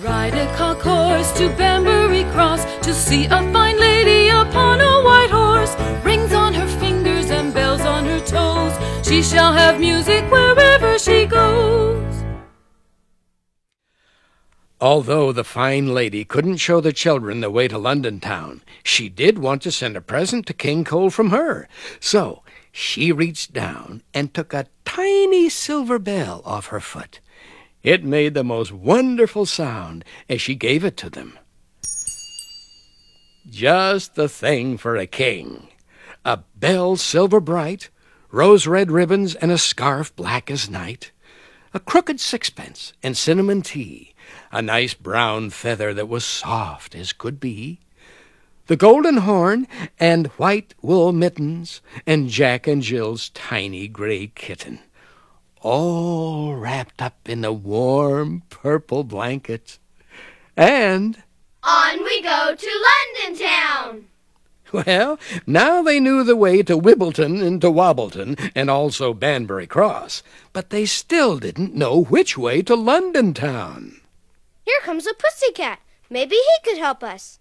Ride a cock horse to Banbury Cross to see a fine lady upon a white horse. Rings on her fingers and bells on her toes. She shall have music wherever she goes. Although the fine lady couldn't show the children the way to London town, she did want to send a present to King Cole from her. So she reached down and took a tiny silver bell off her foot. It made the most wonderful sound as she gave it to them. Just the thing for a king. A bell silver bright, rose red ribbons, and a scarf black as night. A crooked sixpence and cinnamon tea, a nice brown feather that was soft as could be, the golden horn and white wool mittens, and Jack and Jill's tiny gray kitten all wrapped up in the warm purple blankets. And On we go to London town. well, now they knew the way to Wibbleton and to Wobbleton and also Banbury Cross, but they still didn't know which way to London town. Here comes a pussy cat. Maybe he could help us.